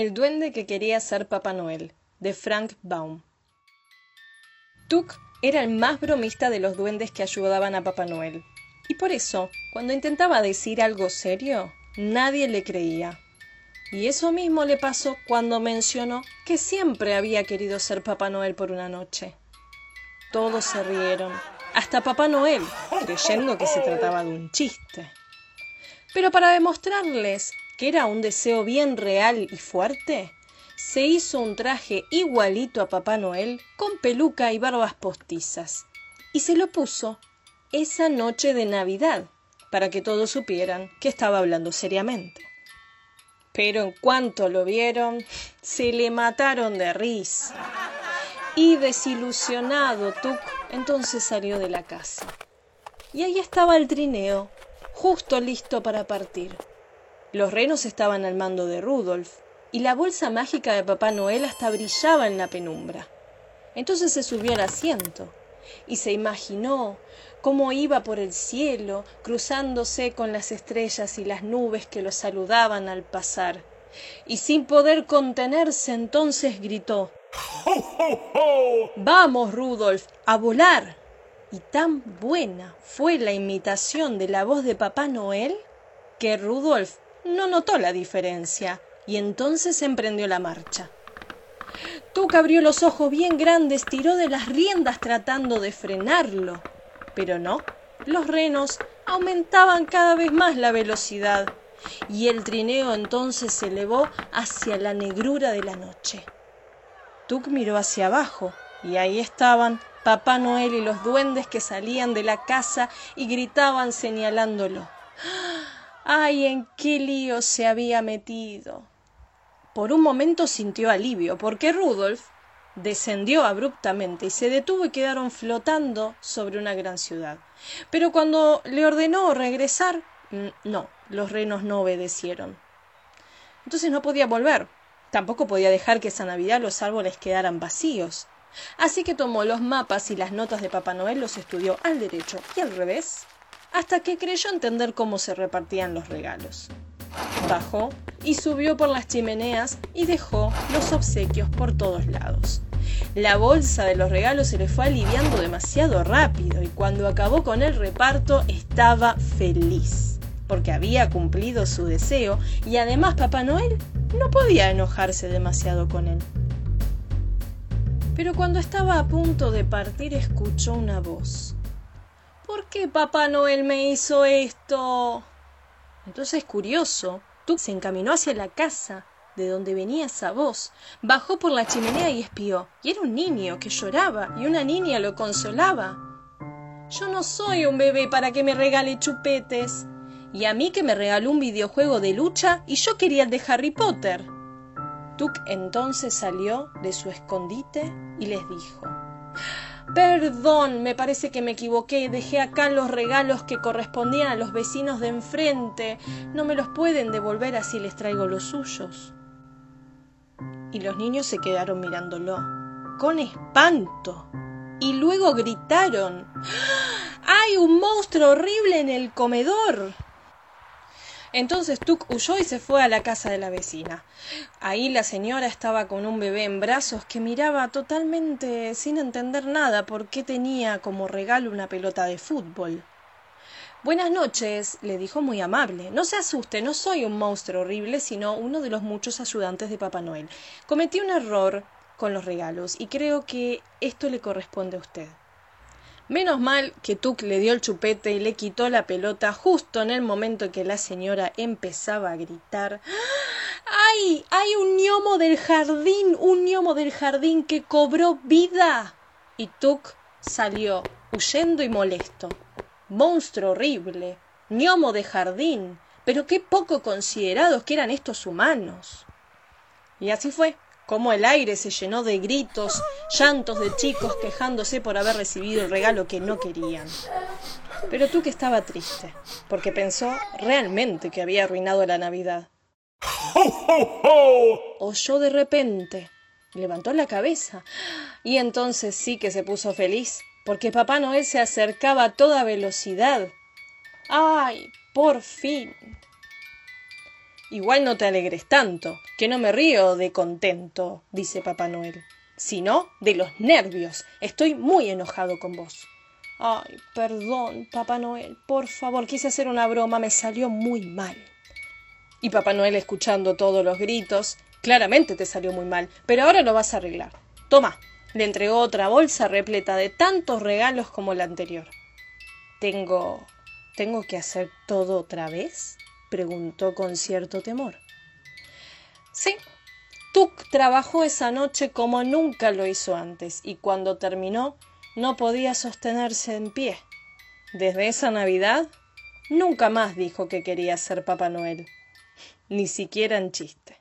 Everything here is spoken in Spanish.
El duende que quería ser Papá Noel, de Frank Baum. Tuk era el más bromista de los duendes que ayudaban a Papá Noel, y por eso, cuando intentaba decir algo serio, nadie le creía. Y eso mismo le pasó cuando mencionó que siempre había querido ser Papá Noel por una noche. Todos se rieron, hasta Papá Noel, creyendo que se trataba de un chiste. Pero para demostrarles que era un deseo bien real y fuerte, se hizo un traje igualito a Papá Noel con peluca y barbas postizas, y se lo puso esa noche de Navidad, para que todos supieran que estaba hablando seriamente. Pero en cuanto lo vieron, se le mataron de risa. Y desilusionado Tuk entonces salió de la casa. Y ahí estaba el trineo, justo listo para partir. Los renos estaban al mando de Rudolf, y la bolsa mágica de Papá Noel hasta brillaba en la penumbra. Entonces se subió al asiento y se imaginó cómo iba por el cielo, cruzándose con las estrellas y las nubes que lo saludaban al pasar. Y sin poder contenerse entonces gritó Vamos, Rudolf, a volar. Y tan buena fue la imitación de la voz de Papá Noel que Rudolf no notó la diferencia y entonces emprendió la marcha. Tuca abrió los ojos bien grandes, tiró de las riendas tratando de frenarlo, pero no, los renos aumentaban cada vez más la velocidad y el trineo entonces se elevó hacia la negrura de la noche. Tuc miró hacia abajo y ahí estaban Papá Noel y los duendes que salían de la casa y gritaban señalándolo. ¡Ay, en qué lío se había metido! Por un momento sintió alivio, porque Rudolf descendió abruptamente y se detuvo y quedaron flotando sobre una gran ciudad. Pero cuando le ordenó regresar, mm, no, los renos no obedecieron. Entonces no podía volver. Tampoco podía dejar que esa Navidad los árboles quedaran vacíos. Así que tomó los mapas y las notas de Papá Noel, los estudió al derecho y al revés, hasta que creyó entender cómo se repartían los regalos. Bajó y subió por las chimeneas y dejó los obsequios por todos lados. La bolsa de los regalos se le fue aliviando demasiado rápido y cuando acabó con el reparto estaba feliz, porque había cumplido su deseo y además Papá Noel no podía enojarse demasiado con él. Pero cuando estaba a punto de partir escuchó una voz. ¿Por qué Papá Noel me hizo esto? Entonces, curioso, Tuk se encaminó hacia la casa de donde venía esa voz, bajó por la chimenea y espió. Y era un niño que lloraba y una niña lo consolaba. Yo no soy un bebé para que me regale chupetes. Y a mí que me regaló un videojuego de lucha y yo quería el de Harry Potter. Tuk entonces salió de su escondite y les dijo Perdón, me parece que me equivoqué. Dejé acá los regalos que correspondían a los vecinos de enfrente. No me los pueden devolver así les traigo los suyos. Y los niños se quedaron mirándolo, con espanto. Y luego gritaron ¡Hay un monstruo horrible en el comedor! Entonces Tuk huyó y se fue a la casa de la vecina. Ahí la señora estaba con un bebé en brazos que miraba totalmente sin entender nada por qué tenía como regalo una pelota de fútbol. Buenas noches, le dijo muy amable. No se asuste, no soy un monstruo horrible, sino uno de los muchos ayudantes de Papá Noel. Cometí un error con los regalos y creo que esto le corresponde a usted. Menos mal que Tuk le dio el chupete y le quitó la pelota justo en el momento en que la señora empezaba a gritar ¡Ay! ¡Hay un gnomo del jardín! ¡Un gnomo del jardín que cobró vida! Y Tuk salió, huyendo y molesto. Monstruo horrible. gnomo de jardín. Pero qué poco considerados que eran estos humanos. Y así fue como el aire se llenó de gritos, llantos de chicos quejándose por haber recibido el regalo que no querían. Pero tú que estaba triste, porque pensó realmente que había arruinado la Navidad. Oyó de repente, levantó la cabeza, y entonces sí que se puso feliz, porque Papá Noel se acercaba a toda velocidad. ¡Ay! Por fin. Igual no te alegres tanto, que no me río de contento, dice Papá Noel, sino de los nervios. Estoy muy enojado con vos. Ay, perdón, Papá Noel, por favor, quise hacer una broma, me salió muy mal. Y Papá Noel, escuchando todos los gritos, claramente te salió muy mal, pero ahora lo vas a arreglar. Toma, le entregó otra bolsa repleta de tantos regalos como la anterior. Tengo. ¿Tengo que hacer todo otra vez? Preguntó con cierto temor. Sí, Tuk trabajó esa noche como nunca lo hizo antes, y cuando terminó no podía sostenerse en pie. Desde esa Navidad nunca más dijo que quería ser Papá Noel, ni siquiera en chiste.